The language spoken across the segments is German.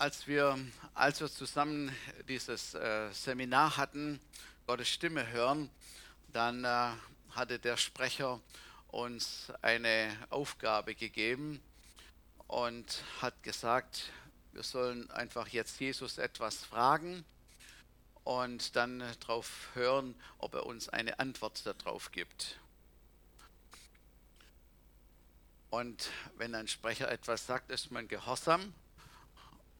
als wir, als wir zusammen dieses äh, Seminar hatten, Gottes Stimme hören, dann äh, hatte der Sprecher uns eine Aufgabe gegeben und hat gesagt, wir sollen einfach jetzt Jesus etwas fragen und dann darauf hören, ob er uns eine Antwort darauf gibt. Und wenn ein Sprecher etwas sagt, ist man gehorsam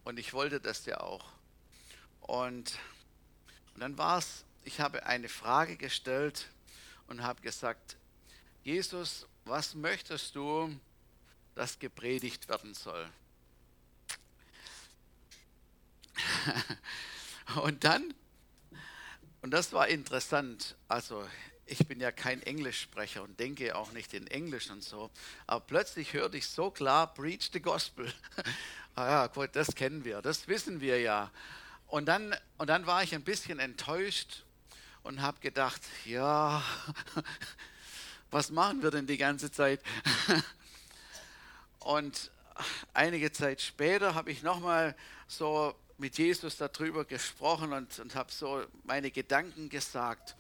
und ich wollte das ja auch. Und, und dann war es, ich habe eine Frage gestellt und habe gesagt, Jesus, was möchtest du, dass gepredigt werden soll? und dann, und das war interessant, also ich bin ja kein Englischsprecher und denke auch nicht in Englisch und so, aber plötzlich hörte ich so klar, preach the gospel. ah ja, gut, das kennen wir, das wissen wir ja. Und dann, und dann war ich ein bisschen enttäuscht und habe gedacht, ja, was machen wir denn die ganze Zeit? und einige Zeit später habe ich nochmal so mit Jesus darüber gesprochen und, und habe so meine Gedanken gesagt.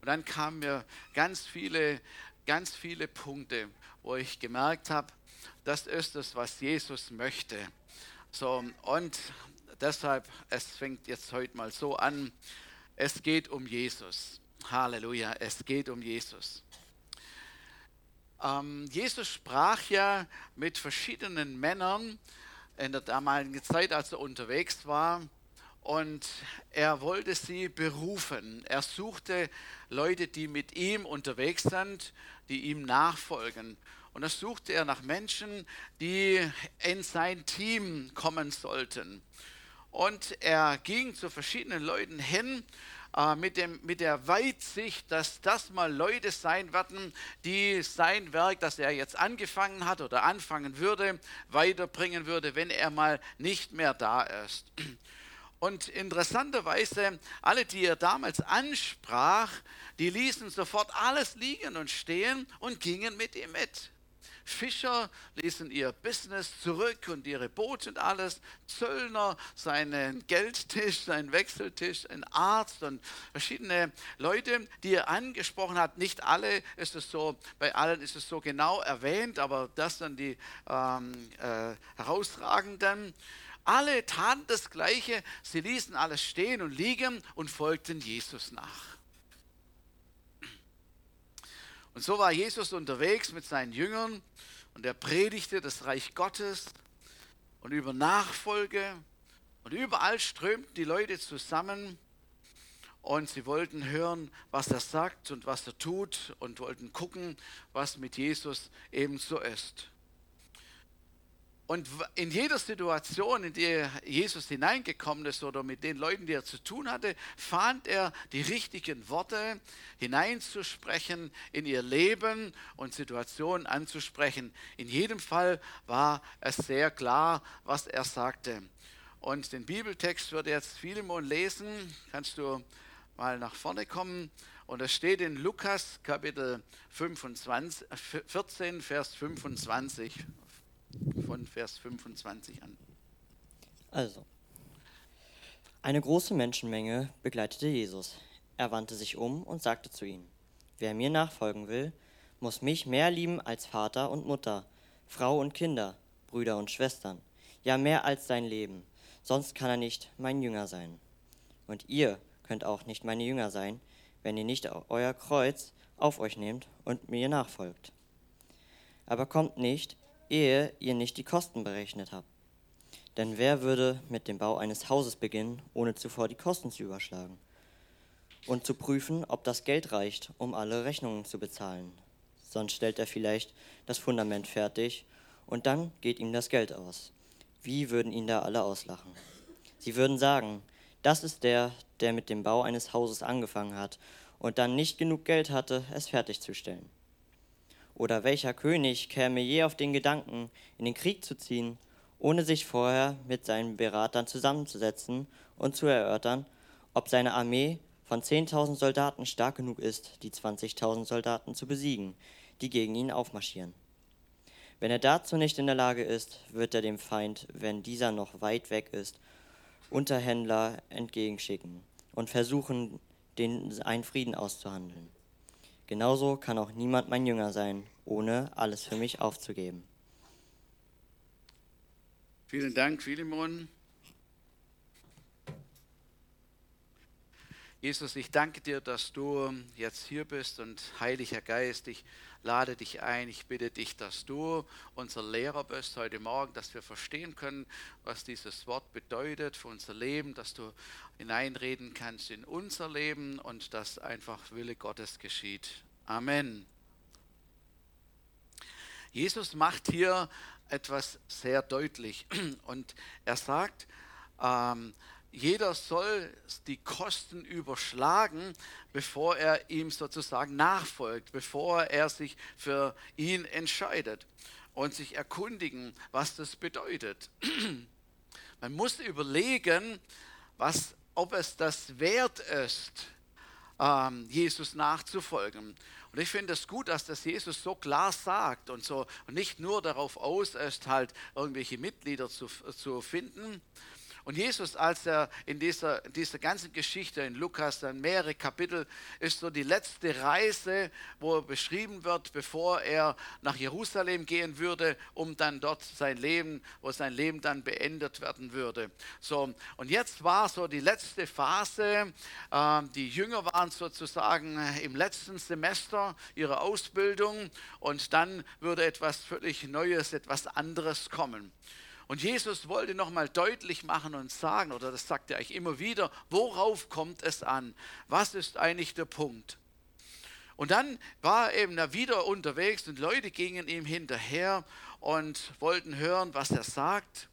Und dann kamen mir ganz viele, ganz viele Punkte, wo ich gemerkt habe, das ist es, was Jesus möchte. So, und deshalb, es fängt jetzt heute mal so an, es geht um Jesus. Halleluja, es geht um Jesus. Ähm, Jesus sprach ja mit verschiedenen Männern in der damaligen Zeit, als er unterwegs war. Und er wollte sie berufen. Er suchte Leute, die mit ihm unterwegs sind, die ihm nachfolgen. Und da suchte er nach Menschen, die in sein Team kommen sollten. Und er ging zu verschiedenen Leuten hin äh, mit, dem, mit der Weitsicht, dass das mal Leute sein werden, die sein Werk, das er jetzt angefangen hat oder anfangen würde, weiterbringen würde, wenn er mal nicht mehr da ist. Und interessanterweise, alle, die er damals ansprach, die ließen sofort alles liegen und stehen und gingen mit ihm mit. Fischer ließen ihr Business zurück und ihre Boote und alles. Zöllner seinen Geldtisch, seinen Wechseltisch, ein Arzt und verschiedene Leute, die er angesprochen hat. Nicht alle ist es so, bei allen ist es so genau erwähnt, aber das dann die ähm, äh, herausragenden. Alle taten das Gleiche, sie ließen alles stehen und liegen und folgten Jesus nach. Und so war Jesus unterwegs mit seinen Jüngern und er predigte das Reich Gottes und über Nachfolge und überall strömten die Leute zusammen und sie wollten hören, was er sagt und was er tut und wollten gucken, was mit Jesus ebenso ist. Und in jeder Situation, in die Jesus hineingekommen ist oder mit den Leuten, die er zu tun hatte, fand er die richtigen Worte hineinzusprechen in ihr Leben und Situationen anzusprechen. In jedem Fall war es sehr klar, was er sagte. Und den Bibeltext wird jetzt Philemon lesen. Kannst du mal nach vorne kommen? Und es steht in Lukas Kapitel 25, 14, Vers 25 von Vers 25 an. Also, eine große Menschenmenge begleitete Jesus. Er wandte sich um und sagte zu ihnen, wer mir nachfolgen will, muss mich mehr lieben als Vater und Mutter, Frau und Kinder, Brüder und Schwestern, ja mehr als sein Leben, sonst kann er nicht mein Jünger sein. Und ihr könnt auch nicht meine Jünger sein, wenn ihr nicht euer Kreuz auf euch nehmt und mir nachfolgt. Aber kommt nicht, ehe ihr nicht die Kosten berechnet habt. Denn wer würde mit dem Bau eines Hauses beginnen, ohne zuvor die Kosten zu überschlagen und zu prüfen, ob das Geld reicht, um alle Rechnungen zu bezahlen? Sonst stellt er vielleicht das Fundament fertig und dann geht ihm das Geld aus. Wie würden ihn da alle auslachen? Sie würden sagen, das ist der, der mit dem Bau eines Hauses angefangen hat und dann nicht genug Geld hatte, es fertigzustellen. Oder welcher König käme je auf den Gedanken, in den Krieg zu ziehen, ohne sich vorher mit seinen Beratern zusammenzusetzen und zu erörtern, ob seine Armee von 10.000 Soldaten stark genug ist, die 20.000 Soldaten zu besiegen, die gegen ihn aufmarschieren. Wenn er dazu nicht in der Lage ist, wird er dem Feind, wenn dieser noch weit weg ist, Unterhändler entgegenschicken und versuchen, den einen Frieden auszuhandeln. Genauso kann auch niemand mein Jünger sein, ohne alles für mich aufzugeben. Vielen Dank, Philemon. Jesus, ich danke dir, dass du jetzt hier bist und Heiliger Geist, ich lade dich ein, ich bitte dich, dass du unser Lehrer bist heute Morgen, dass wir verstehen können, was dieses Wort bedeutet für unser Leben, dass du hineinreden kannst in unser Leben und dass einfach Wille Gottes geschieht. Amen. Jesus macht hier etwas sehr deutlich und er sagt, ähm, jeder soll die Kosten überschlagen, bevor er ihm sozusagen nachfolgt, bevor er sich für ihn entscheidet und sich erkundigen, was das bedeutet. Man muss überlegen, was, ob es das wert ist, ähm, Jesus nachzufolgen. Und ich finde es gut, dass das Jesus so klar sagt und so nicht nur darauf aus ist, halt irgendwelche Mitglieder zu, zu finden, und Jesus, als er in dieser, dieser ganzen Geschichte in Lukas, dann mehrere Kapitel, ist so die letzte Reise, wo er beschrieben wird, bevor er nach Jerusalem gehen würde, um dann dort sein Leben, wo sein Leben dann beendet werden würde. So, und jetzt war so die letzte Phase. Äh, die Jünger waren sozusagen im letzten Semester ihrer Ausbildung und dann würde etwas völlig Neues, etwas anderes kommen. Und Jesus wollte nochmal deutlich machen und sagen, oder das sagt er eigentlich immer wieder, worauf kommt es an? Was ist eigentlich der Punkt? Und dann war er eben wieder unterwegs und Leute gingen ihm hinterher und wollten hören, was er sagt.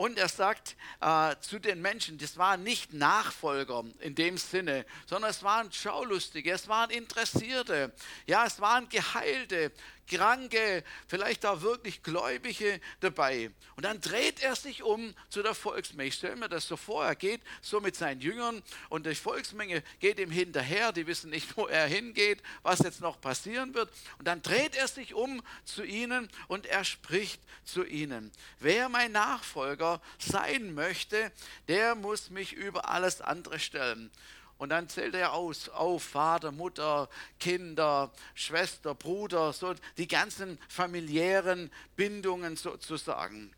Und er sagt äh, zu den Menschen, das waren nicht Nachfolger in dem Sinne, sondern es waren Schaulustige, es waren Interessierte, ja, es waren Geheilte, Kranke, vielleicht auch wirklich Gläubige dabei. Und dann dreht er sich um zu der Volksmenge. Ich stelle mir das so vor, er geht so mit seinen Jüngern und die Volksmenge geht ihm hinterher. Die wissen nicht, wo er hingeht, was jetzt noch passieren wird. Und dann dreht er sich um zu ihnen und er spricht zu ihnen. Wer mein Nachfolger sein möchte, der muss mich über alles andere stellen. Und dann zählt er aus, auf Vater, Mutter, Kinder, Schwester, Bruder, so die ganzen familiären Bindungen sozusagen.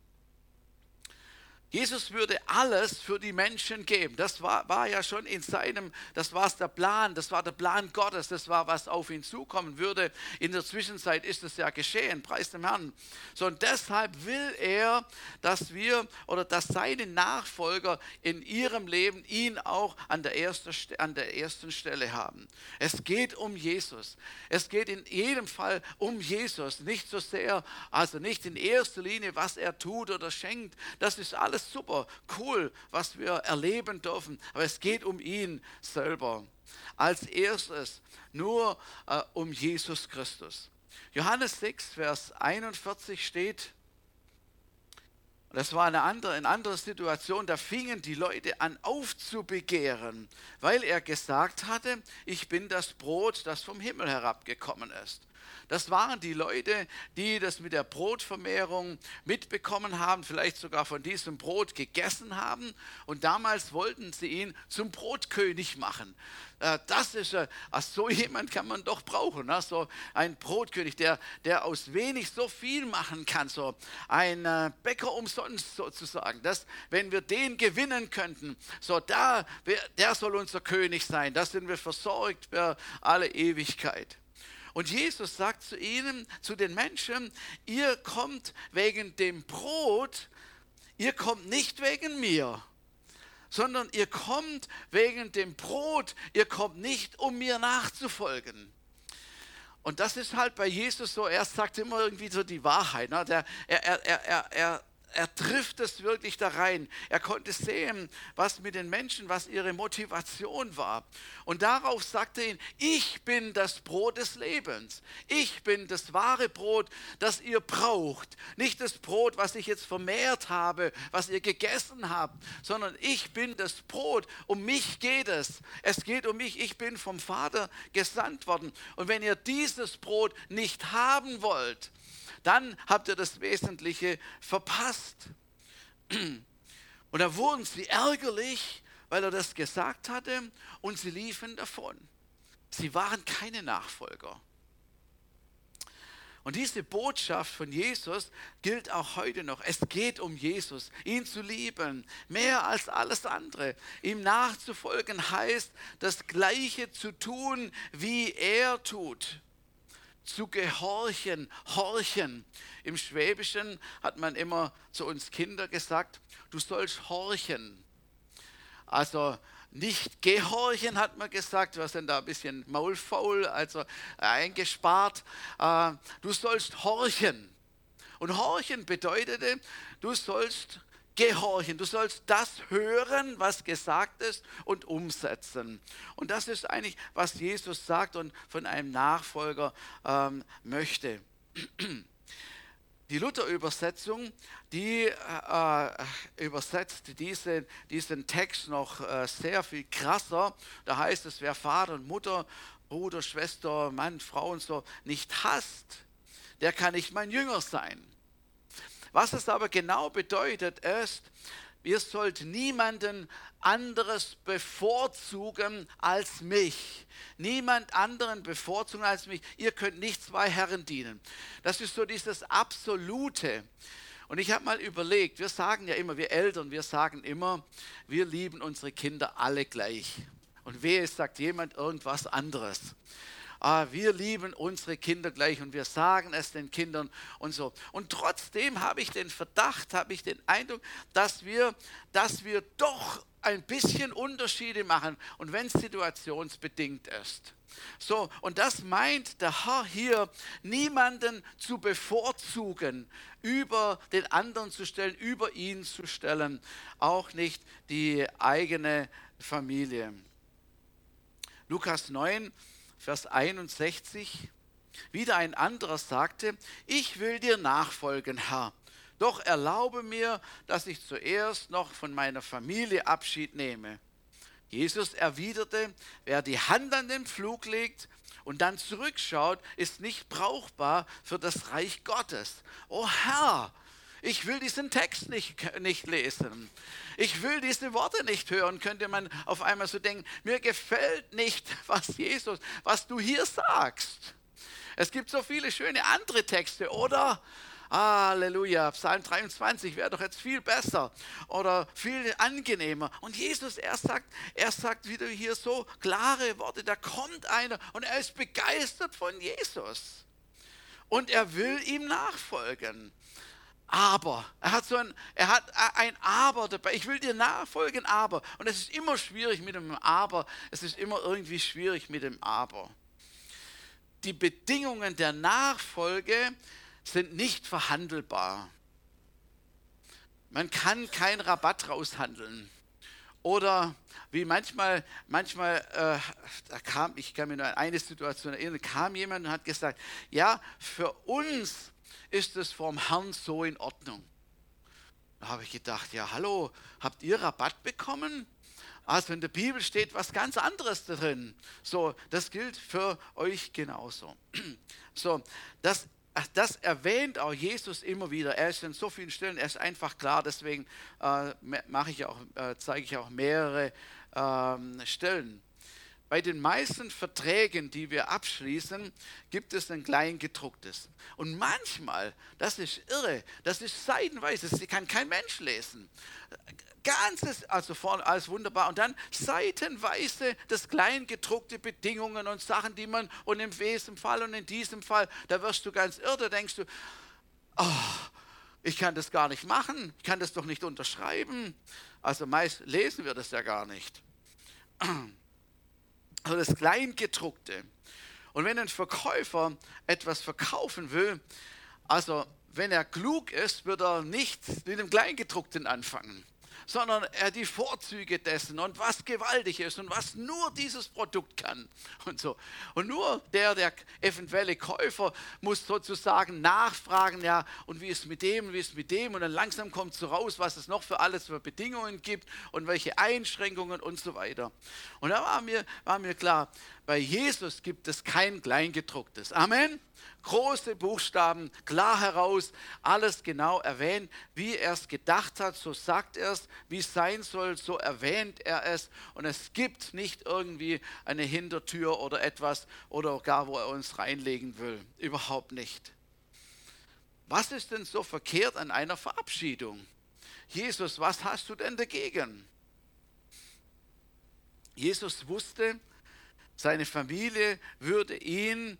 Jesus würde alles für die Menschen geben. Das war, war ja schon in seinem, das war der Plan, das war der Plan Gottes, das war, was auf ihn zukommen würde. In der Zwischenzeit ist es ja geschehen, preis dem Herrn. So, und deshalb will er, dass wir oder dass seine Nachfolger in ihrem Leben ihn auch an der, ersten, an der ersten Stelle haben. Es geht um Jesus. Es geht in jedem Fall um Jesus. Nicht so sehr, also nicht in erster Linie, was er tut oder schenkt. Das ist alles alles super, cool, was wir erleben dürfen, aber es geht um ihn selber. Als erstes nur äh, um Jesus Christus. Johannes 6, Vers 41 steht, das war eine andere, eine andere Situation, da fingen die Leute an aufzubegehren, weil er gesagt hatte, ich bin das Brot, das vom Himmel herabgekommen ist. Das waren die Leute, die das mit der Brotvermehrung mitbekommen haben, vielleicht sogar von diesem Brot gegessen haben. Und damals wollten sie ihn zum Brotkönig machen. Äh, das ist, also so jemand kann man doch brauchen, ne? so ein Brotkönig, der, der aus wenig so viel machen kann, so ein äh, Bäcker umsonst sozusagen. Das, wenn wir den gewinnen könnten, so da, der soll unser König sein, da sind wir versorgt für alle Ewigkeit. Und Jesus sagt zu ihnen, zu den Menschen, ihr kommt wegen dem Brot, ihr kommt nicht wegen mir, sondern ihr kommt wegen dem Brot, ihr kommt nicht, um mir nachzufolgen. Und das ist halt bei Jesus so, er sagt immer irgendwie so die Wahrheit. Ne? Der, er, er, er, er er trifft es wirklich da rein. Er konnte sehen, was mit den Menschen, was ihre Motivation war. Und darauf sagte er ihnen, ich bin das Brot des Lebens. Ich bin das wahre Brot, das ihr braucht. Nicht das Brot, was ich jetzt vermehrt habe, was ihr gegessen habt, sondern ich bin das Brot. Um mich geht es. Es geht um mich. Ich bin vom Vater gesandt worden. Und wenn ihr dieses Brot nicht haben wollt, dann habt ihr das Wesentliche verpasst. Und da wurden sie ärgerlich, weil er das gesagt hatte und sie liefen davon. Sie waren keine Nachfolger. Und diese Botschaft von Jesus gilt auch heute noch. Es geht um Jesus, ihn zu lieben, mehr als alles andere. Ihm nachzufolgen heißt, das Gleiche zu tun, wie er tut. Zu gehorchen, horchen. Im Schwäbischen hat man immer zu uns Kinder gesagt, du sollst horchen. Also nicht gehorchen, hat man gesagt. Wir sind da ein bisschen maulfaul, also eingespart. Äh, du sollst horchen. Und horchen bedeutete, du sollst gehorchen. Du sollst das hören, was gesagt ist und umsetzen. Und das ist eigentlich, was Jesus sagt und von einem Nachfolger ähm, möchte. Die Luther-Übersetzung, die äh, übersetzt diese, diesen Text noch äh, sehr viel krasser. Da heißt es, wer Vater und Mutter, Bruder, Schwester, Mann, Frau und so nicht hasst, der kann nicht mein Jünger sein. Was es aber genau bedeutet, ist, ihr sollt niemanden anderes bevorzugen als mich. Niemand anderen bevorzugen als mich. Ihr könnt nicht zwei Herren dienen. Das ist so dieses Absolute. Und ich habe mal überlegt, wir sagen ja immer, wir Eltern, wir sagen immer, wir lieben unsere Kinder alle gleich. Und wehe, sagt jemand irgendwas anderes ah, wir lieben unsere Kinder gleich und wir sagen es den Kindern und so. Und trotzdem habe ich den Verdacht, habe ich den Eindruck, dass wir, dass wir doch ein bisschen Unterschiede machen und wenn es situationsbedingt ist. So, und das meint der Herr hier, niemanden zu bevorzugen, über den anderen zu stellen, über ihn zu stellen, auch nicht die eigene Familie. Lukas 9, Vers 61, wieder ein anderer sagte, ich will dir nachfolgen, Herr. Doch erlaube mir, dass ich zuerst noch von meiner Familie Abschied nehme. Jesus erwiderte, wer die Hand an den Flug legt und dann zurückschaut, ist nicht brauchbar für das Reich Gottes. O Herr, ich will diesen Text nicht, nicht lesen. Ich will diese Worte nicht hören, könnte man auf einmal so denken. Mir gefällt nicht, was Jesus, was du hier sagst. Es gibt so viele schöne andere Texte, oder? Halleluja, Psalm 23 wäre doch jetzt viel besser oder viel angenehmer. Und Jesus, er sagt, er sagt wieder hier so klare Worte, da kommt einer und er ist begeistert von Jesus. Und er will ihm nachfolgen aber. Er hat so ein, er hat ein Aber dabei. Ich will dir nachfolgen, aber. Und es ist immer schwierig mit dem Aber. Es ist immer irgendwie schwierig mit dem Aber. Die Bedingungen der Nachfolge sind nicht verhandelbar. Man kann keinen Rabatt raushandeln. Oder wie manchmal, manchmal, äh, da kam, ich kann mir nur an eine Situation erinnern, kam jemand und hat gesagt, ja, für uns ist es vom Herrn so in Ordnung. Da habe ich gedacht, ja hallo, habt ihr Rabatt bekommen? Also in der Bibel steht was ganz anderes drin. So, das gilt für euch genauso. So, das, das erwähnt auch Jesus immer wieder. Er ist in so vielen Stellen, er ist einfach klar, deswegen äh, mache ich auch, äh, zeige ich auch mehrere äh, Stellen. Bei den meisten Verträgen, die wir abschließen, gibt es ein Kleingedrucktes. Und manchmal, das ist irre, das ist seitenweise, das kann kein Mensch lesen. Ganzes, also vorne alles wunderbar. Und dann seitenweise das Kleingedruckte Bedingungen und Sachen, die man, und im Wesen Fall und in diesem Fall, da wirst du ganz irre, da denkst du, oh, ich kann das gar nicht machen, ich kann das doch nicht unterschreiben. Also meist lesen wir das ja gar nicht also das Kleingedruckte. Und wenn ein Verkäufer etwas verkaufen will, also wenn er klug ist, wird er nicht mit dem Kleingedruckten anfangen sondern er die Vorzüge dessen und was gewaltig ist und was nur dieses Produkt kann und so. Und nur der, der eventuelle Käufer muss sozusagen nachfragen, ja, und wie ist mit dem, wie ist mit dem und dann langsam kommt so raus, was es noch für alles für Bedingungen gibt und welche Einschränkungen und so weiter. Und da war mir, war mir klar, bei Jesus gibt es kein Kleingedrucktes. Amen. Große Buchstaben, klar heraus, alles genau erwähnt, wie er es gedacht hat, so sagt er es, wie es sein soll, so erwähnt er es. Und es gibt nicht irgendwie eine Hintertür oder etwas oder gar, wo er uns reinlegen will. Überhaupt nicht. Was ist denn so verkehrt an einer Verabschiedung? Jesus, was hast du denn dagegen? Jesus wusste, seine Familie würde ihn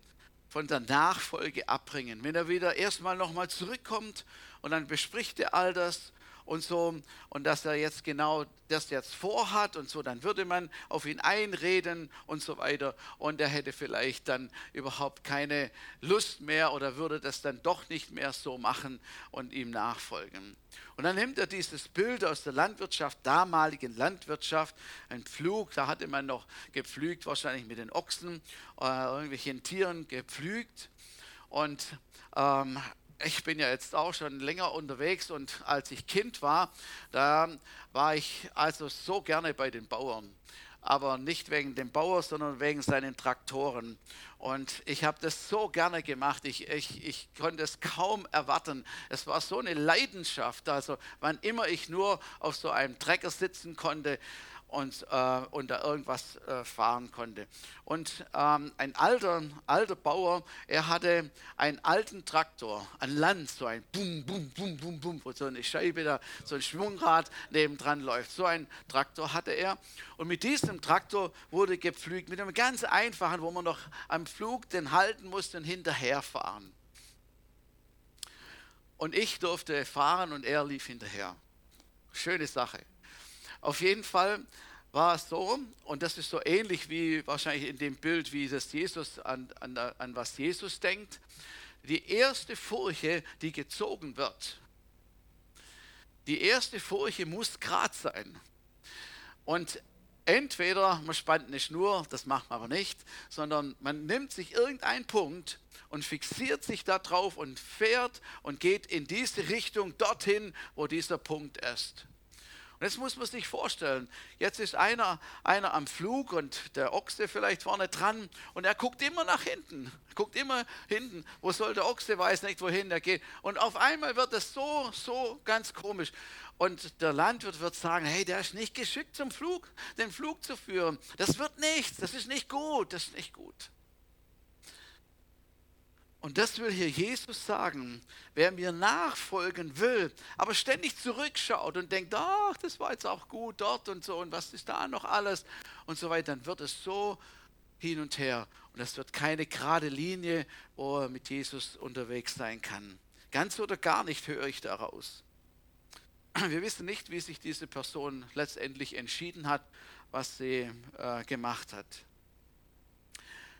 von der Nachfolge abbringen. Wenn er wieder erstmal nochmal zurückkommt und dann bespricht er all das und so. Und dass er jetzt genau das jetzt vorhat und so, dann würde man auf ihn einreden und so weiter. Und er hätte vielleicht dann überhaupt keine Lust mehr oder würde das dann doch nicht mehr so machen und ihm nachfolgen. Und dann nimmt er dieses Bild aus der Landwirtschaft, damaligen Landwirtschaft, ein Pflug, da hatte man noch gepflügt, wahrscheinlich mit den Ochsen, äh, irgendwelchen Tieren gepflügt. Und ähm, ich bin ja jetzt auch schon länger unterwegs und als ich Kind war, da war ich also so gerne bei den Bauern. Aber nicht wegen dem Bauer, sondern wegen seinen Traktoren. Und ich habe das so gerne gemacht. Ich, ich, ich konnte es kaum erwarten. Es war so eine Leidenschaft. Also wann immer ich nur auf so einem Trecker sitzen konnte, und, äh, und da irgendwas äh, fahren konnte. Und ähm, ein alter, alter Bauer, er hatte einen alten Traktor an Land, so ein Bum, Bum, Bum, Bum, Bum, wo so eine Scheibe da, so ein Schwungrad nebendran läuft. So ein Traktor hatte er. Und mit diesem Traktor wurde gepflügt, mit einem ganz einfachen, wo man noch am Flug den halten musste und hinterherfahren. Und ich durfte fahren und er lief hinterher. Schöne Sache. Auf jeden Fall war es so, und das ist so ähnlich wie wahrscheinlich in dem Bild, wie das Jesus an, an, an was Jesus denkt. Die erste Furche, die gezogen wird, die erste Furche muss gerade sein. Und entweder man spannt eine Schnur, das macht man aber nicht, sondern man nimmt sich irgendeinen Punkt und fixiert sich darauf und fährt und geht in diese Richtung dorthin, wo dieser Punkt ist. Jetzt muss man sich vorstellen, jetzt ist einer, einer am Flug und der Ochse vielleicht vorne dran und er guckt immer nach hinten, guckt immer hinten, wo soll der Ochse, weiß nicht, wohin er geht. Und auf einmal wird es so, so ganz komisch. Und der Landwirt wird sagen, hey, der ist nicht geschickt zum Flug, den Flug zu führen. Das wird nichts, das ist nicht gut, das ist nicht gut. Und das will hier Jesus sagen. Wer mir nachfolgen will, aber ständig zurückschaut und denkt, ach, das war jetzt auch gut dort und so und was ist da noch alles und so weiter, dann wird es so hin und her. Und es wird keine gerade Linie, wo er mit Jesus unterwegs sein kann. Ganz oder gar nicht höre ich daraus. Wir wissen nicht, wie sich diese Person letztendlich entschieden hat, was sie äh, gemacht hat.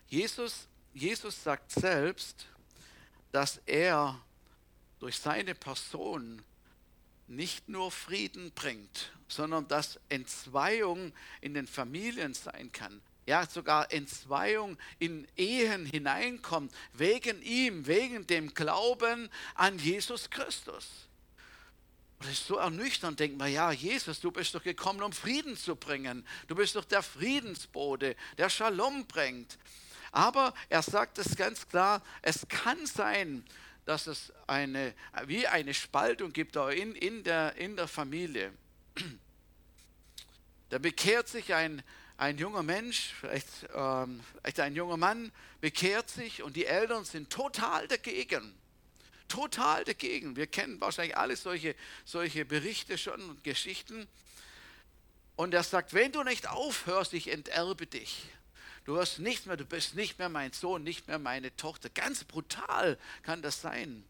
Jesus, Jesus sagt selbst, dass er durch seine Person nicht nur Frieden bringt, sondern dass Entzweiung in den Familien sein kann. Ja, sogar Entzweiung in Ehen hineinkommt, wegen ihm, wegen dem Glauben an Jesus Christus. Und das ist so ernüchternd, denkt man, ja, Jesus, du bist doch gekommen, um Frieden zu bringen. Du bist doch der Friedensbote, der Shalom bringt. Aber er sagt es ganz klar, es kann sein, dass es eine, wie eine Spaltung gibt in, in, der, in der Familie. Da bekehrt sich ein, ein junger Mensch, vielleicht, ähm, vielleicht ein junger Mann, bekehrt sich und die Eltern sind total dagegen. Total dagegen. Wir kennen wahrscheinlich alle solche, solche Berichte schon und Geschichten. Und er sagt, wenn du nicht aufhörst, ich enterbe dich. Du hast nichts mehr, du bist nicht mehr mein Sohn, nicht mehr meine Tochter. Ganz brutal kann das sein.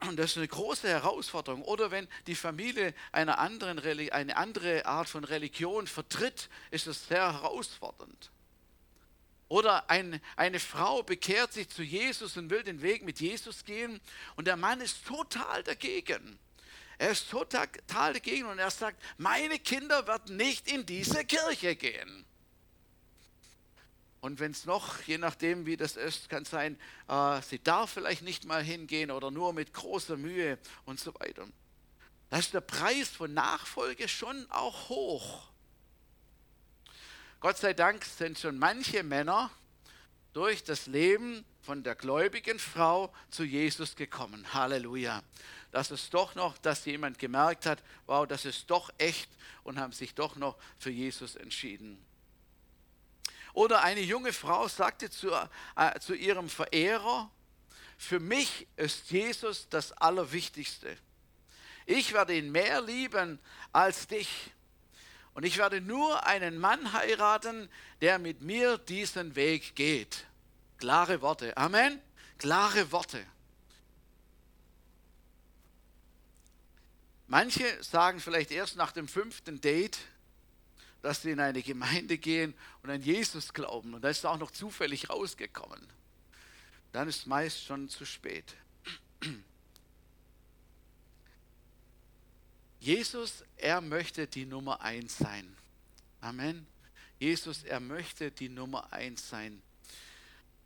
Und das ist eine große Herausforderung. Oder wenn die Familie einer anderen, eine andere Art von Religion vertritt, ist es sehr herausfordernd. Oder ein, eine Frau bekehrt sich zu Jesus und will den Weg mit Jesus gehen und der Mann ist total dagegen. Er ist total dagegen und er sagt, meine Kinder werden nicht in diese Kirche gehen. Und wenn es noch, je nachdem wie das ist, kann sein, äh, sie darf vielleicht nicht mal hingehen oder nur mit großer Mühe und so weiter. Da ist der Preis von Nachfolge schon auch hoch. Gott sei Dank sind schon manche Männer durch das Leben von der gläubigen Frau zu Jesus gekommen. Halleluja. Dass es doch noch, dass jemand gemerkt hat, wow, das ist doch echt und haben sich doch noch für Jesus entschieden. Oder eine junge Frau sagte zu, äh, zu ihrem Verehrer, für mich ist Jesus das Allerwichtigste. Ich werde ihn mehr lieben als dich. Und ich werde nur einen Mann heiraten, der mit mir diesen Weg geht. Klare Worte. Amen. Klare Worte. Manche sagen vielleicht erst nach dem fünften Date, dass sie in eine Gemeinde gehen und an Jesus glauben. Und da ist auch noch zufällig rausgekommen. Dann ist meist schon zu spät. Jesus, er möchte die Nummer eins sein. Amen. Jesus, er möchte die Nummer eins sein.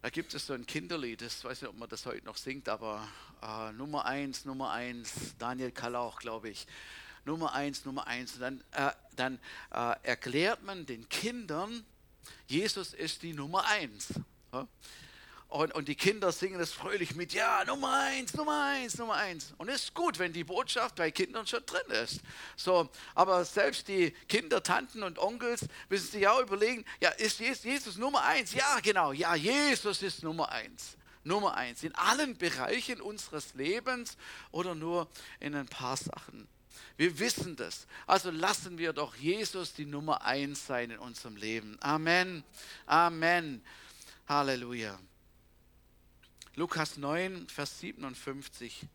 Da gibt es so ein Kinderlied, das weiß nicht, ob man das heute noch singt, aber äh, Nummer eins, Nummer eins, Daniel Kalauch, glaube ich. Nummer eins, Nummer eins. Und dann, äh, dann äh, erklärt man den Kindern, Jesus ist die Nummer eins. Und, und die Kinder singen das fröhlich mit, ja, Nummer eins, Nummer eins, Nummer eins. Und es ist gut, wenn die Botschaft bei Kindern schon drin ist. So, aber selbst die Kinder, Tanten und Onkels müssen sich auch überlegen, ja, ist Jesus Nummer eins? Ja, genau, ja, Jesus ist Nummer eins. Nummer eins in allen Bereichen unseres Lebens oder nur in ein paar Sachen. Wir wissen das. Also lassen wir doch Jesus die Nummer eins sein in unserem Leben. Amen. Amen. Halleluja. Lukas 9, Vers 57.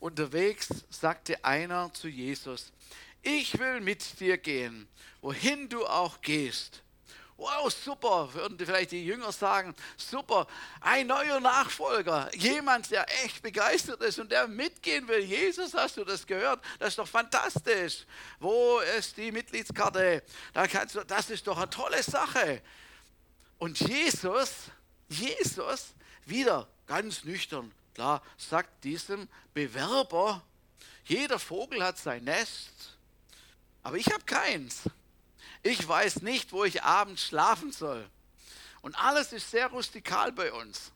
Unterwegs sagte einer zu Jesus, ich will mit dir gehen, wohin du auch gehst. Wow, super, würden vielleicht die Jünger sagen, super, ein neuer Nachfolger, jemand, der echt begeistert ist und der mitgehen will. Jesus, hast du das gehört? Das ist doch fantastisch. Wo ist die Mitgliedskarte? Da kannst du, das ist doch eine tolle Sache. Und Jesus, Jesus, wieder ganz nüchtern, klar, sagt diesem Bewerber, jeder Vogel hat sein Nest, aber ich habe keins. Ich weiß nicht, wo ich abends schlafen soll. Und alles ist sehr rustikal bei uns.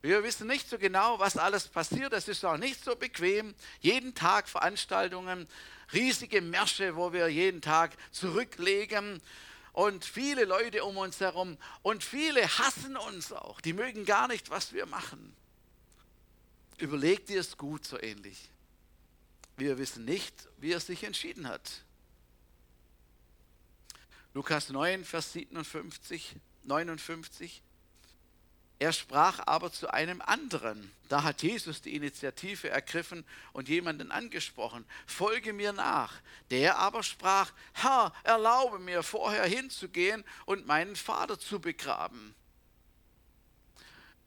Wir wissen nicht so genau, was alles passiert. Es ist auch nicht so bequem. Jeden Tag Veranstaltungen, riesige Märsche, wo wir jeden Tag zurücklegen und viele Leute um uns herum und viele hassen uns auch. Die mögen gar nicht, was wir machen. Überleg dir es gut so ähnlich. Wir wissen nicht, wie er sich entschieden hat. Lukas 9, Vers 57, 59. Er sprach aber zu einem anderen. Da hat Jesus die Initiative ergriffen und jemanden angesprochen. Folge mir nach. Der aber sprach, Herr, erlaube mir vorher hinzugehen und meinen Vater zu begraben.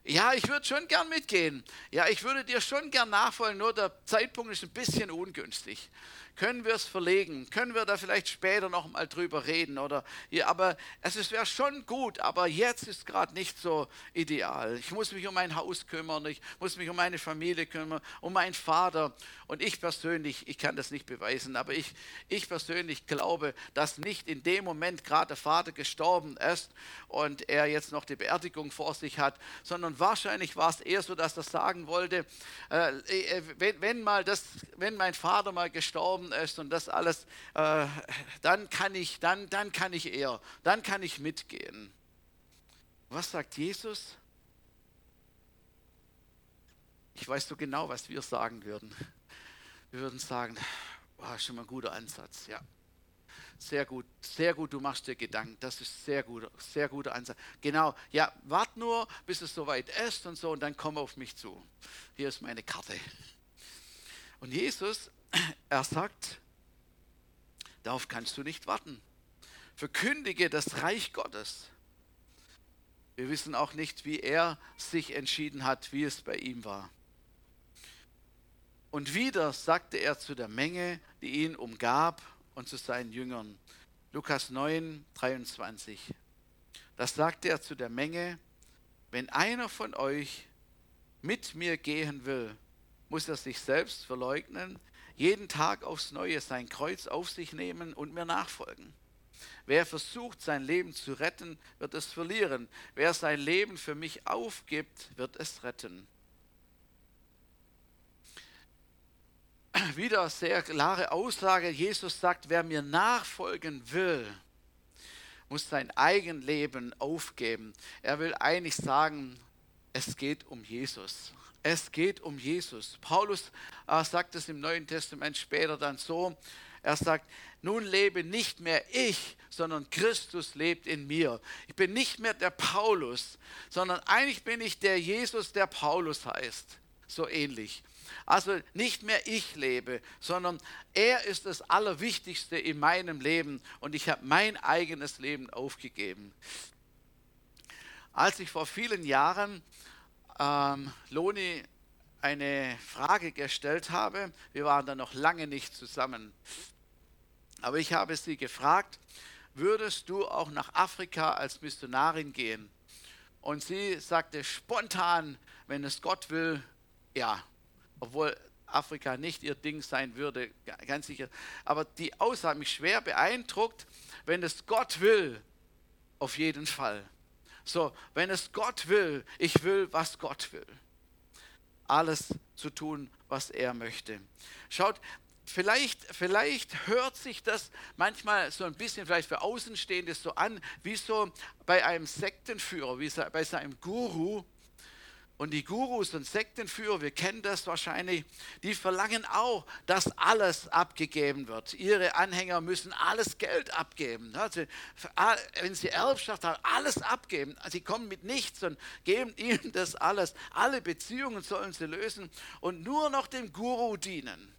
Ja, ich würde schon gern mitgehen. Ja, ich würde dir schon gern nachfolgen, nur der Zeitpunkt ist ein bisschen ungünstig. Können wir es verlegen? Können wir da vielleicht später noch mal drüber reden? Oder, ja, aber es wäre schon gut, aber jetzt ist gerade nicht so ideal. Ich muss mich um mein Haus kümmern, ich muss mich um meine Familie kümmern, um meinen Vater. Und ich persönlich, ich kann das nicht beweisen, aber ich, ich persönlich glaube, dass nicht in dem Moment gerade der Vater gestorben ist und er jetzt noch die Beerdigung vor sich hat, sondern wahrscheinlich war es eher so, dass er sagen wollte, äh, äh wenn, wenn, mal das, wenn mein Vater mal gestorben gestorben ist und das alles, äh, dann kann ich, dann, dann kann ich eher, dann kann ich mitgehen. Was sagt Jesus? Ich weiß so genau, was wir sagen würden. Wir würden sagen, oh, schon mal ein guter Ansatz, ja. Sehr gut, sehr gut, du machst dir Gedanken. Das ist sehr gut, sehr guter Ansatz. Genau, ja, wart nur, bis es soweit ist und so und dann komm auf mich zu. Hier ist meine Karte. Und Jesus er sagt, darauf kannst du nicht warten. Verkündige das Reich Gottes. Wir wissen auch nicht, wie er sich entschieden hat, wie es bei ihm war. Und wieder sagte er zu der Menge, die ihn umgab und zu seinen Jüngern. Lukas 9, 23. Das sagte er zu der Menge, wenn einer von euch mit mir gehen will, muss er sich selbst verleugnen, jeden Tag aufs Neue sein Kreuz auf sich nehmen und mir nachfolgen. Wer versucht, sein Leben zu retten, wird es verlieren. Wer sein Leben für mich aufgibt, wird es retten. Wieder sehr klare Aussage. Jesus sagt, wer mir nachfolgen will, muss sein Eigenleben aufgeben. Er will eigentlich sagen, es geht um Jesus. Es geht um Jesus. Paulus äh, sagt es im Neuen Testament später dann so. Er sagt, nun lebe nicht mehr ich, sondern Christus lebt in mir. Ich bin nicht mehr der Paulus, sondern eigentlich bin ich der Jesus, der Paulus heißt. So ähnlich. Also nicht mehr ich lebe, sondern er ist das Allerwichtigste in meinem Leben und ich habe mein eigenes Leben aufgegeben. Als ich vor vielen Jahren ähm, Loni eine Frage gestellt habe, wir waren da noch lange nicht zusammen, aber ich habe sie gefragt, würdest du auch nach Afrika als Missionarin gehen? Und sie sagte spontan, wenn es Gott will, ja obwohl Afrika nicht ihr Ding sein würde, ganz sicher. Aber die Aussage hat mich schwer beeindruckt, wenn es Gott will, auf jeden Fall. So, wenn es Gott will, ich will, was Gott will. Alles zu tun, was er möchte. Schaut, vielleicht, vielleicht hört sich das manchmal so ein bisschen vielleicht für Außenstehende so an, wie so bei einem Sektenführer, wie bei seinem Guru, und die Gurus und Sektenführer, wir kennen das wahrscheinlich, die verlangen auch, dass alles abgegeben wird. Ihre Anhänger müssen alles Geld abgeben. Also, wenn sie Erbschaft haben, alles abgeben. Sie kommen mit nichts und geben ihnen das alles. Alle Beziehungen sollen sie lösen und nur noch dem Guru dienen.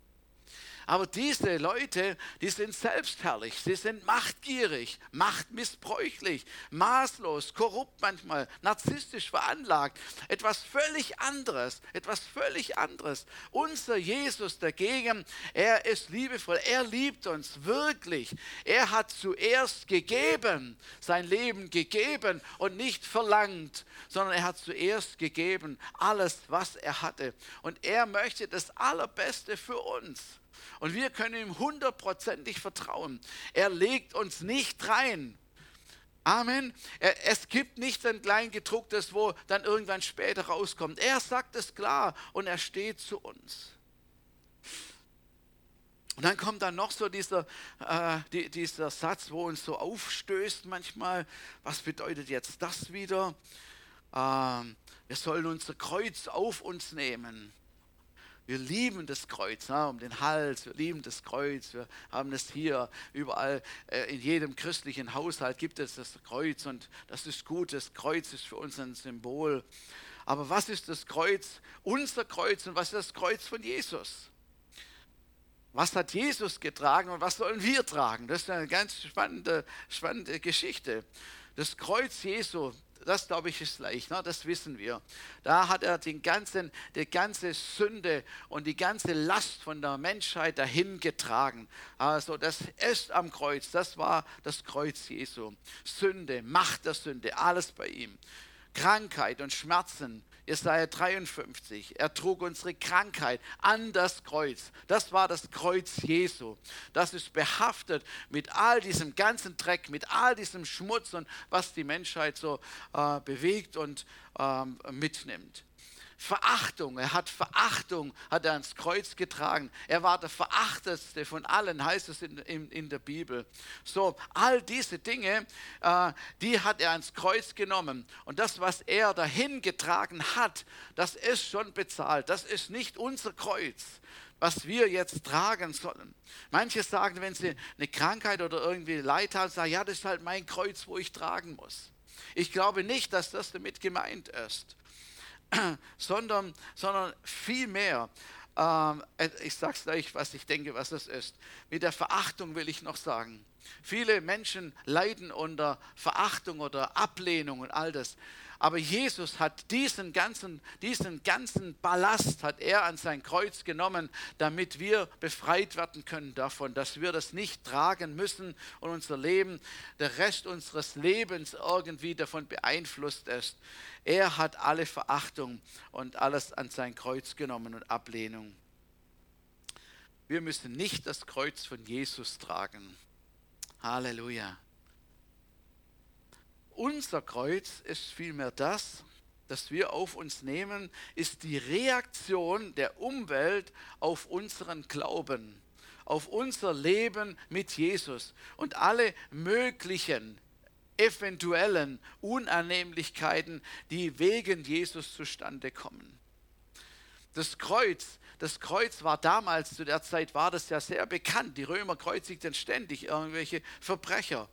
Aber diese Leute, die sind selbstherrlich, sie sind machtgierig, machtmissbräuchlich, maßlos, korrupt manchmal, narzisstisch veranlagt. Etwas völlig anderes, etwas völlig anderes. Unser Jesus dagegen, er ist liebevoll, er liebt uns wirklich. Er hat zuerst gegeben, sein Leben gegeben und nicht verlangt, sondern er hat zuerst gegeben, alles, was er hatte. Und er möchte das Allerbeste für uns. Und wir können ihm hundertprozentig vertrauen. Er legt uns nicht rein. Amen. Es gibt nicht ein Kleingedrucktes, wo dann irgendwann später rauskommt. Er sagt es klar und er steht zu uns. Und dann kommt dann noch so dieser, äh, die, dieser Satz, wo uns so aufstößt manchmal. Was bedeutet jetzt das wieder? Äh, wir sollen unser Kreuz auf uns nehmen. Wir lieben das Kreuz ne, um den Hals, wir lieben das Kreuz, wir haben es hier überall, äh, in jedem christlichen Haushalt gibt es das Kreuz und das ist gut, das Kreuz ist für uns ein Symbol. Aber was ist das Kreuz, unser Kreuz und was ist das Kreuz von Jesus? Was hat Jesus getragen und was sollen wir tragen? Das ist eine ganz spannende, spannende Geschichte. Das Kreuz Jesu, das glaube ich ist leicht, ne? das wissen wir. Da hat er den ganzen, die ganze Sünde und die ganze Last von der Menschheit dahin getragen. Also das ist am Kreuz, das war das Kreuz Jesu. Sünde, Macht der Sünde, alles bei ihm. Krankheit und Schmerzen, Jesaja 53. Er trug unsere Krankheit an das Kreuz. Das war das Kreuz Jesu. Das ist behaftet mit all diesem ganzen Dreck, mit all diesem Schmutz und was die Menschheit so äh, bewegt und ähm, mitnimmt. Verachtung. Er hat Verachtung, hat er ans Kreuz getragen. Er war der verachtetste von allen, heißt es in, in, in der Bibel. So, all diese Dinge, äh, die hat er ans Kreuz genommen. Und das, was er dahin getragen hat, das ist schon bezahlt. Das ist nicht unser Kreuz was wir jetzt tragen sollen. Manche sagen, wenn sie eine Krankheit oder irgendwie Leid haben, sagen, ja, das ist halt mein Kreuz, wo ich tragen muss. Ich glaube nicht, dass das damit gemeint ist. sondern, sondern vielmehr, ähm, äh, ich sage es gleich, was ich denke, was es ist. Mit der Verachtung will ich noch sagen. Viele Menschen leiden unter Verachtung oder Ablehnung und all das. Aber Jesus hat diesen ganzen, diesen ganzen Ballast hat er an sein Kreuz genommen, damit wir befreit werden können davon, dass wir das nicht tragen müssen und unser Leben, der Rest unseres Lebens irgendwie davon beeinflusst ist. Er hat alle Verachtung und alles an sein Kreuz genommen und Ablehnung. Wir müssen nicht das Kreuz von Jesus tragen. Halleluja. Unser Kreuz ist vielmehr das, das wir auf uns nehmen, ist die Reaktion der Umwelt auf unseren Glauben, auf unser Leben mit Jesus und alle möglichen eventuellen Unannehmlichkeiten, die wegen Jesus zustande kommen. Das Kreuz, das Kreuz war damals, zu der Zeit war das ja sehr bekannt. Die Römer kreuzigten ständig irgendwelche Verbrecher.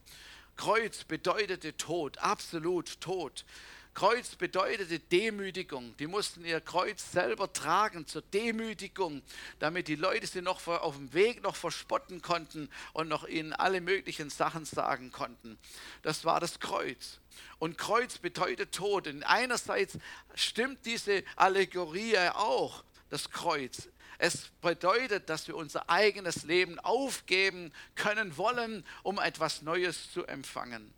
Kreuz bedeutete Tod, absolut Tod. Kreuz bedeutete Demütigung. Die mussten ihr Kreuz selber tragen zur Demütigung, damit die Leute sie noch auf dem Weg noch verspotten konnten und noch ihnen alle möglichen Sachen sagen konnten. Das war das Kreuz. Und Kreuz bedeutet Tod. Und einerseits stimmt diese Allegorie auch, das Kreuz. Es bedeutet, dass wir unser eigenes Leben aufgeben können wollen, um etwas Neues zu empfangen.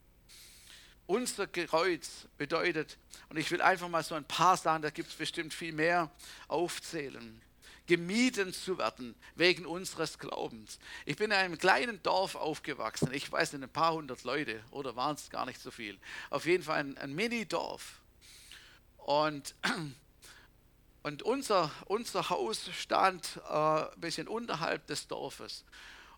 Unser Kreuz bedeutet, und ich will einfach mal so ein paar sagen, da gibt es bestimmt viel mehr, aufzählen. Gemieden zu werden wegen unseres Glaubens. Ich bin in einem kleinen Dorf aufgewachsen. Ich weiß nicht, ein paar hundert Leute oder waren es gar nicht so viel. Auf jeden Fall ein, ein Mini-Dorf. Und und unser, unser Haus stand äh, ein bisschen unterhalb des Dorfes.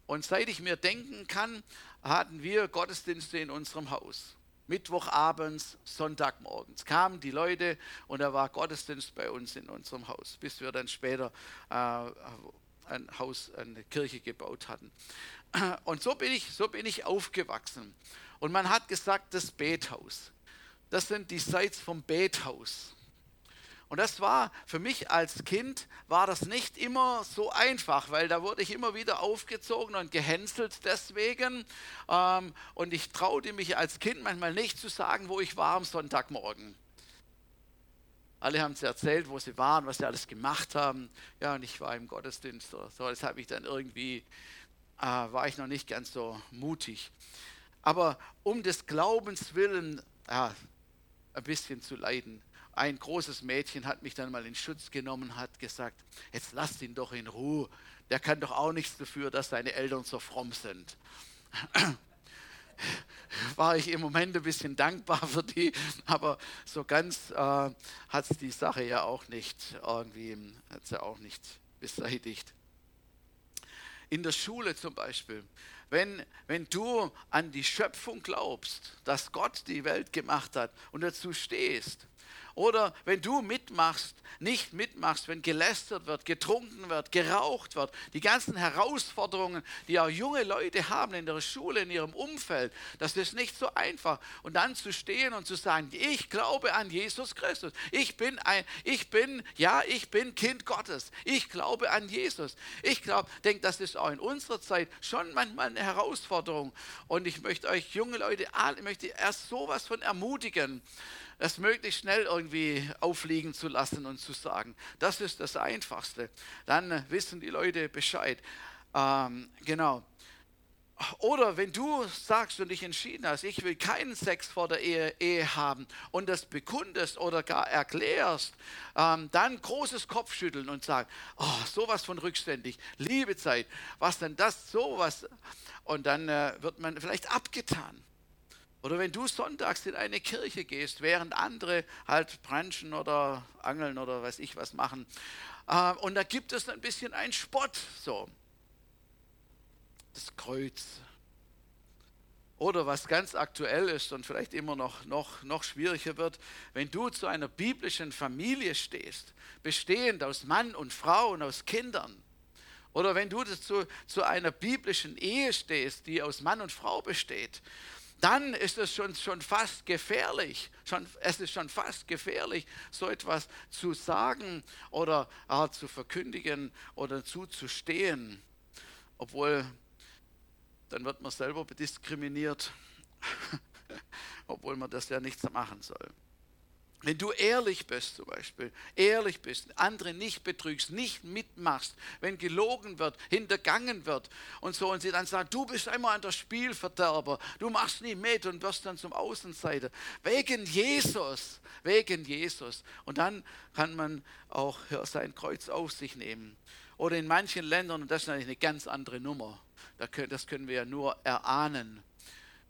Und seit ich mir denken kann, hatten wir Gottesdienste in unserem Haus. Mittwochabends, Sonntagmorgens kamen die Leute und da war Gottesdienst bei uns in unserem Haus, bis wir dann später äh, ein Haus, eine Kirche gebaut hatten. Und so bin ich, so bin ich aufgewachsen. Und man hat gesagt, das Bethaus. Das sind die Sites vom Bethaus. Und das war für mich als Kind, war das nicht immer so einfach, weil da wurde ich immer wieder aufgezogen und gehänselt deswegen. Ähm, und ich traute mich als Kind manchmal nicht zu sagen, wo ich war am Sonntagmorgen. Alle haben es erzählt, wo sie waren, was sie alles gemacht haben. Ja, und ich war im Gottesdienst. So, das habe ich dann irgendwie, äh, war ich noch nicht ganz so mutig. Aber um des Glaubens willen, ja, ein bisschen zu leiden, ein großes Mädchen hat mich dann mal in Schutz genommen, hat gesagt, jetzt lasst ihn doch in Ruhe, der kann doch auch nichts dafür, dass seine Eltern so fromm sind. War ich im Moment ein bisschen dankbar für die, aber so ganz äh, hat es die Sache ja auch nicht irgendwie, hat sie auch nicht beseitigt. In der Schule zum Beispiel, wenn, wenn du an die Schöpfung glaubst, dass Gott die Welt gemacht hat und dazu stehst, oder wenn du mitmachst, nicht mitmachst, wenn gelästert wird, getrunken wird, geraucht wird, die ganzen Herausforderungen, die auch junge Leute haben in der Schule, in ihrem Umfeld, das ist nicht so einfach. Und dann zu stehen und zu sagen, ich glaube an Jesus Christus. Ich bin ein, ich bin, ja, ich bin Kind Gottes. Ich glaube an Jesus. Ich glaube, denke, das ist auch in unserer Zeit schon manchmal eine Herausforderung. Und ich möchte euch junge Leute, ich möchte erst sowas von ermutigen es möglichst schnell irgendwie aufliegen zu lassen und zu sagen. Das ist das Einfachste. Dann wissen die Leute Bescheid. Ähm, genau. Oder wenn du sagst und dich entschieden hast, ich will keinen Sex vor der Ehe, Ehe haben und das bekundest oder gar erklärst, ähm, dann großes Kopfschütteln und sagen, oh, sowas von rückständig, Liebezeit, was denn das, sowas. Und dann äh, wird man vielleicht abgetan. Oder wenn du sonntags in eine Kirche gehst, während andere halt branchen oder angeln oder weiß ich was machen. Äh, und da gibt es ein bisschen einen Spott, so. Das Kreuz. Oder was ganz aktuell ist und vielleicht immer noch, noch, noch schwieriger wird, wenn du zu einer biblischen Familie stehst, bestehend aus Mann und Frau und aus Kindern, oder wenn du zu, zu einer biblischen Ehe stehst, die aus Mann und Frau besteht, dann ist es schon, schon fast gefährlich. Schon, es ist schon fast gefährlich, so etwas zu sagen oder äh, zu verkündigen oder zuzustehen. Obwohl, dann wird man selber diskriminiert, obwohl man das ja nicht machen soll. Wenn du ehrlich bist zum Beispiel, ehrlich bist, andere nicht betrügst, nicht mitmachst, wenn gelogen wird, hintergangen wird und so und sie dann sagen, du bist einmal ein der Spielverderber, du machst nie mit und wirst dann zum Außenseiter. Wegen Jesus, wegen Jesus. Und dann kann man auch sein Kreuz auf sich nehmen. Oder in manchen Ländern, und das ist natürlich eine ganz andere Nummer, das können wir ja nur erahnen,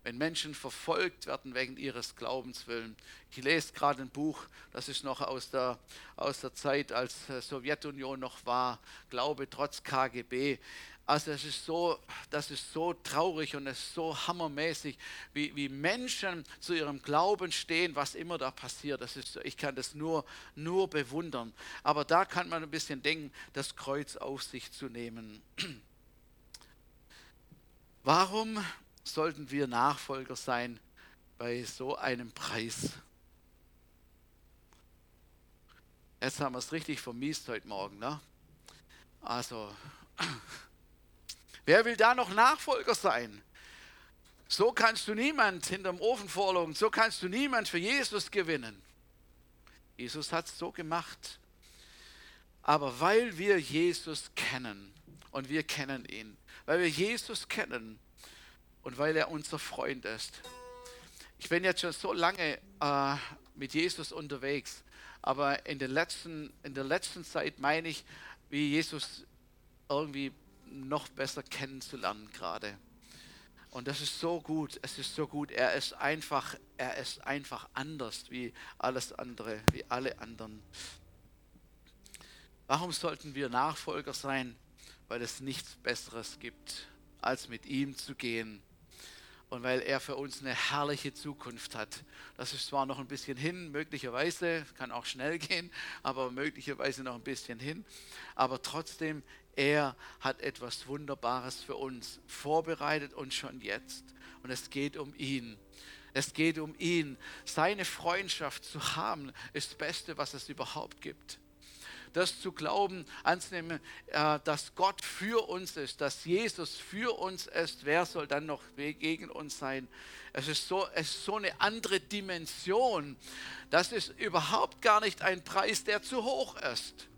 wenn Menschen verfolgt werden wegen ihres Glaubens willen. Ich lese gerade ein Buch, das ist noch aus der, aus der Zeit, als Sowjetunion noch war, Glaube trotz KGB. Also es ist so, das ist so traurig und es ist so hammermäßig, wie, wie Menschen zu ihrem Glauben stehen, was immer da passiert. Das ist, ich kann das nur, nur bewundern. Aber da kann man ein bisschen denken, das Kreuz auf sich zu nehmen. Warum sollten wir Nachfolger sein bei so einem Preis? Jetzt haben wir es richtig vermiest heute Morgen. Ne? Also Wer will da noch Nachfolger sein? So kannst du niemand hinterm Ofen vorlogen, so kannst du niemand für Jesus gewinnen. Jesus hat es so gemacht. Aber weil wir Jesus kennen und wir kennen ihn, weil wir Jesus kennen und weil er unser Freund ist. Ich bin jetzt schon so lange äh, mit Jesus unterwegs, aber in, den letzten, in der letzten Zeit meine ich, wie Jesus irgendwie noch besser kennenzulernen gerade. Und das ist so gut, es ist so gut. Er ist einfach, er ist einfach anders wie alles andere, wie alle anderen. Warum sollten wir Nachfolger sein? Weil es nichts Besseres gibt, als mit ihm zu gehen und weil er für uns eine herrliche Zukunft hat. Das ist zwar noch ein bisschen hin, möglicherweise, kann auch schnell gehen, aber möglicherweise noch ein bisschen hin, aber trotzdem, er hat etwas Wunderbares für uns vorbereitet und schon jetzt. Und es geht um ihn. Es geht um ihn. Seine Freundschaft zu haben, ist das Beste, was es überhaupt gibt das zu glauben, anzunehmen, äh, dass Gott für uns ist, dass Jesus für uns ist, wer soll dann noch gegen uns sein? Es ist so, es ist so eine andere Dimension. Das ist überhaupt gar nicht ein Preis, der zu hoch ist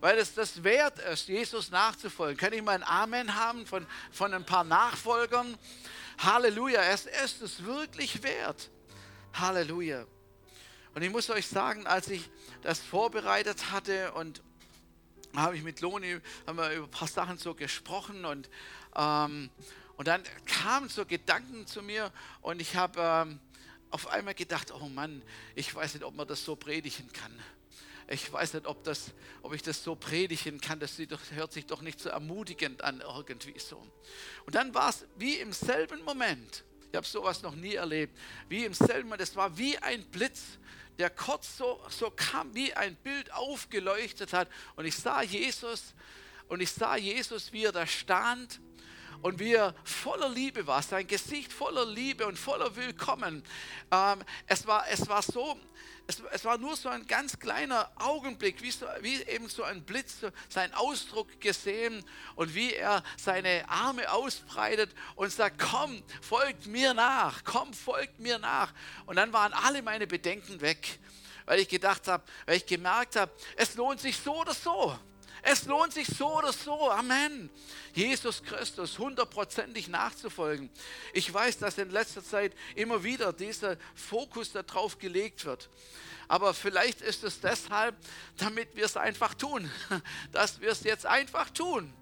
weil es das wert ist, Jesus nachzufolgen. Kann ich mal ein Amen haben von, von ein paar Nachfolgern? Halleluja, es ist es wirklich wert. Halleluja. Und ich muss euch sagen, als ich das vorbereitet hatte und habe ich mit Loni haben wir über ein paar Sachen so gesprochen und, ähm, und dann kamen so Gedanken zu mir und ich habe ähm, auf einmal gedacht, oh Mann, ich weiß nicht, ob man das so predigen kann. Ich weiß nicht, ob, das, ob ich das so predigen kann. Das hört sich doch nicht so ermutigend an irgendwie so. Und dann war es wie im selben Moment. Ich habe sowas noch nie erlebt. Wie im selben Moment. Es war wie ein Blitz der kurz so, so kam, wie ein Bild aufgeleuchtet hat. Und ich sah Jesus und ich sah Jesus, wie er da stand und wie er voller Liebe war, sein Gesicht voller Liebe und voller Willkommen. Ähm, es, war, es war so, es, es, war nur so ein ganz kleiner Augenblick, wie, so, wie eben so ein Blitz, so sein Ausdruck gesehen und wie er seine Arme ausbreitet und sagt, komm, folgt mir nach, komm, folgt mir nach. Und dann waren alle meine Bedenken weg, weil ich gedacht habe, weil ich gemerkt habe, es lohnt sich so oder so. Es lohnt sich so oder so. Amen. Jesus Christus hundertprozentig nachzufolgen. Ich weiß, dass in letzter Zeit immer wieder dieser Fokus darauf gelegt wird. Aber vielleicht ist es deshalb, damit wir es einfach tun. Dass wir es jetzt einfach tun.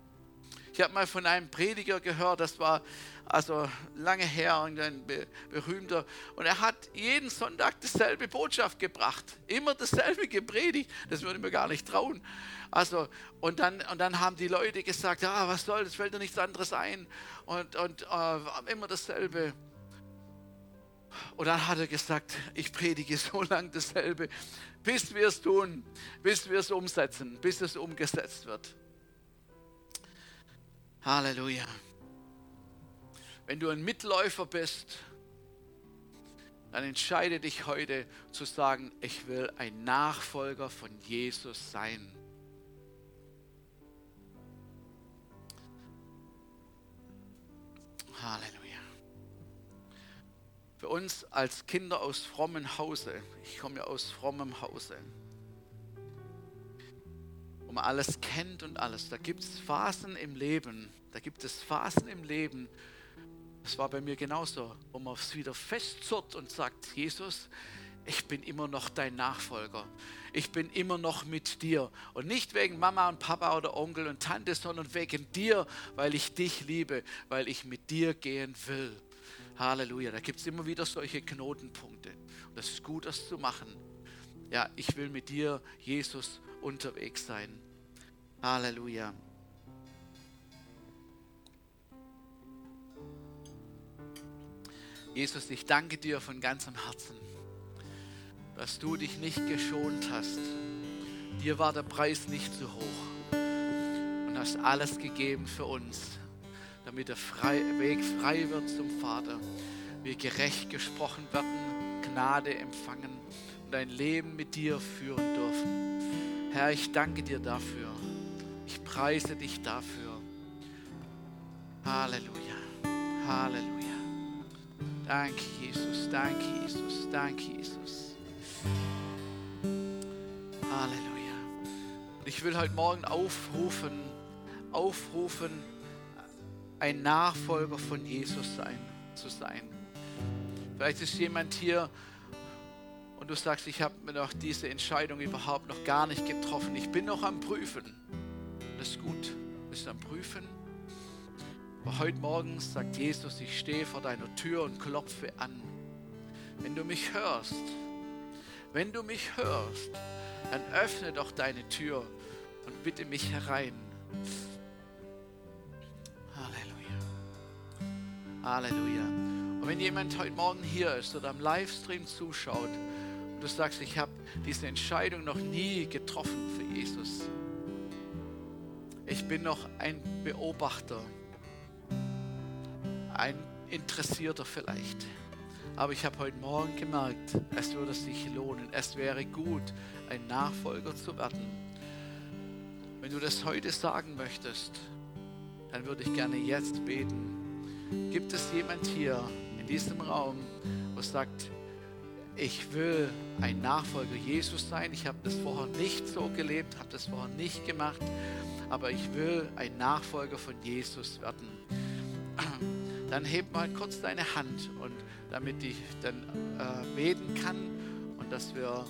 Ich habe mal von einem Prediger gehört, das war also lange her, ein berühmter, und er hat jeden Sonntag dieselbe Botschaft gebracht, immer dasselbe gepredigt, das würde ich mir gar nicht trauen. Also, und dann, und dann haben die Leute gesagt, ah, was soll, das fällt dir nichts anderes ein, und, und äh, immer dasselbe. Und dann hat er gesagt, ich predige so lange dasselbe, bis wir es tun, bis wir es umsetzen, bis es umgesetzt wird. Halleluja. Wenn du ein Mitläufer bist, dann entscheide dich heute zu sagen, ich will ein Nachfolger von Jesus sein. Halleluja. Für uns als Kinder aus frommen Hause, ich komme ja aus frommem Hause, wo man alles kennt und alles. Da gibt es Phasen im Leben, da gibt es Phasen im Leben, das war bei mir genauso, wo man es wieder festzurrt und sagt, Jesus, ich bin immer noch dein Nachfolger. Ich bin immer noch mit dir. Und nicht wegen Mama und Papa oder Onkel und Tante, sondern wegen dir, weil ich dich liebe, weil ich mit dir gehen will. Halleluja. Da gibt es immer wieder solche Knotenpunkte. Und das ist gut, das zu machen. Ja, ich will mit dir, Jesus, unterwegs sein. Halleluja. Jesus, ich danke dir von ganzem Herzen, dass du dich nicht geschont hast. Dir war der Preis nicht zu hoch und hast alles gegeben für uns, damit der Weg frei wird zum Vater. Wir gerecht gesprochen werden, Gnade empfangen und ein Leben mit dir führen dürfen. Herr, ich danke dir dafür. Ich preise dich dafür. Halleluja. Halleluja. Danke, Jesus. Danke, Jesus. Danke, Jesus. Halleluja. Ich will heute Morgen aufrufen, aufrufen, ein Nachfolger von Jesus sein, zu sein. Vielleicht ist jemand hier und du sagst, ich habe mir noch diese Entscheidung überhaupt noch gar nicht getroffen. Ich bin noch am Prüfen. Das ist gut. Du bist am Prüfen. Aber heute Morgen sagt Jesus, ich stehe vor deiner Tür und klopfe an. Wenn du mich hörst, wenn du mich hörst, dann öffne doch deine Tür und bitte mich herein. Halleluja. Halleluja. Und wenn jemand heute Morgen hier ist oder am Livestream zuschaut und du sagst, ich habe diese Entscheidung noch nie getroffen für Jesus. Ich bin noch ein Beobachter ein Interessierter vielleicht. Aber ich habe heute Morgen gemerkt, es würde sich lohnen. Es wäre gut, ein Nachfolger zu werden. Wenn du das heute sagen möchtest, dann würde ich gerne jetzt beten. Gibt es jemand hier in diesem Raum, der sagt, ich will ein Nachfolger Jesus sein. Ich habe das vorher nicht so gelebt, habe das vorher nicht gemacht, aber ich will ein Nachfolger von Jesus werden dann heb mal kurz deine Hand und damit ich dann äh, beten kann und dass wir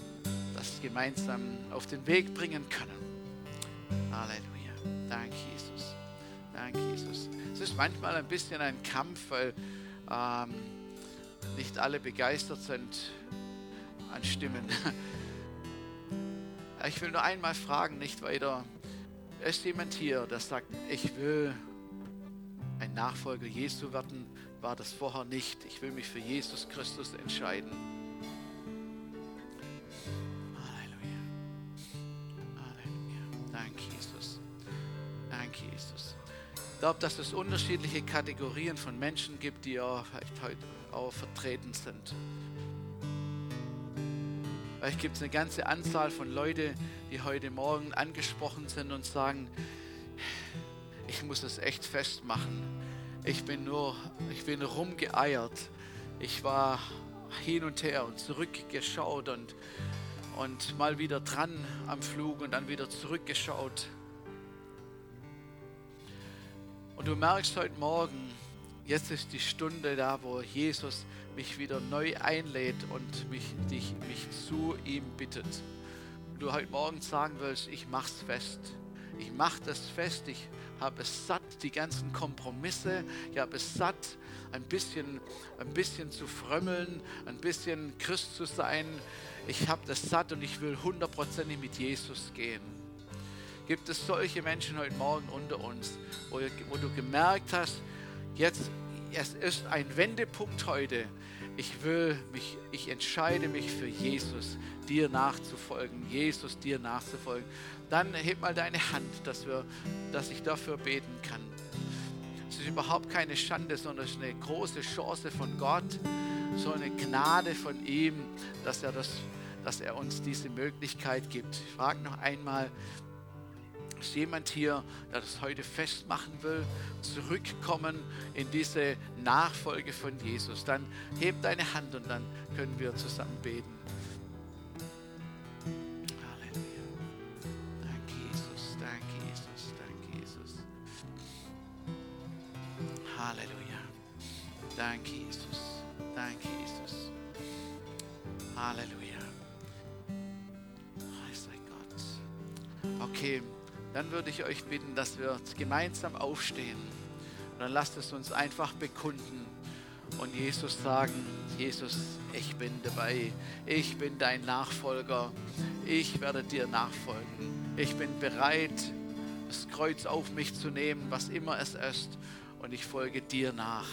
das gemeinsam auf den Weg bringen können. Halleluja. Danke, Jesus. Danke, Jesus. Es ist manchmal ein bisschen ein Kampf, weil ähm, nicht alle begeistert sind an Stimmen. Ich will nur einmal fragen, nicht weiter. Ist jemand hier, der sagt, ich will ein Nachfolger Jesu werden, war das vorher nicht. Ich will mich für Jesus Christus entscheiden. Halleluja. Halleluja. Danke, Jesus. Danke, Jesus. Ich glaube, dass es unterschiedliche Kategorien von Menschen gibt, die vielleicht heute auch vertreten sind. Vielleicht gibt es eine ganze Anzahl von Leuten, die heute Morgen angesprochen sind und sagen, ich muss es echt festmachen. Ich bin nur, ich bin rumgeeiert. Ich war hin und her und zurückgeschaut und, und mal wieder dran am Flug und dann wieder zurückgeschaut. Und du merkst heute Morgen, jetzt ist die Stunde da, wo Jesus mich wieder neu einlädt und mich, dich, mich zu ihm bittet. Und du heute Morgen sagen willst, ich mach's fest. Ich mach das fest. Ich habe es satt, die ganzen Kompromisse, ich habe es satt, ein bisschen, ein bisschen zu frömmeln, ein bisschen Christ zu sein. Ich habe das satt und ich will hundertprozentig mit Jesus gehen. Gibt es solche Menschen heute Morgen unter uns, wo, wo du gemerkt hast, jetzt es ist ein Wendepunkt heute. Ich will mich, ich entscheide mich für Jesus, dir nachzufolgen, Jesus dir nachzufolgen dann heb mal deine Hand, dass, wir, dass ich dafür beten kann. Es ist überhaupt keine Schande, sondern es ist eine große Chance von Gott, so eine Gnade von ihm, dass er, das, dass er uns diese Möglichkeit gibt. Ich frage noch einmal, ist jemand hier, der das heute festmachen will, zurückkommen in diese Nachfolge von Jesus? Dann heb deine Hand und dann können wir zusammen beten. Halleluja. Danke, Jesus. Danke, Jesus. Halleluja. Preis sei Gott. Okay, dann würde ich euch bitten, dass wir gemeinsam aufstehen. Und dann lasst es uns einfach bekunden. und Jesus sagen, Jesus, ich bin dabei, ich bin dein Nachfolger, ich werde dir nachfolgen, ich bin bereit, das Kreuz auf mich zu nehmen, was immer es ist, und ich folge dir nach.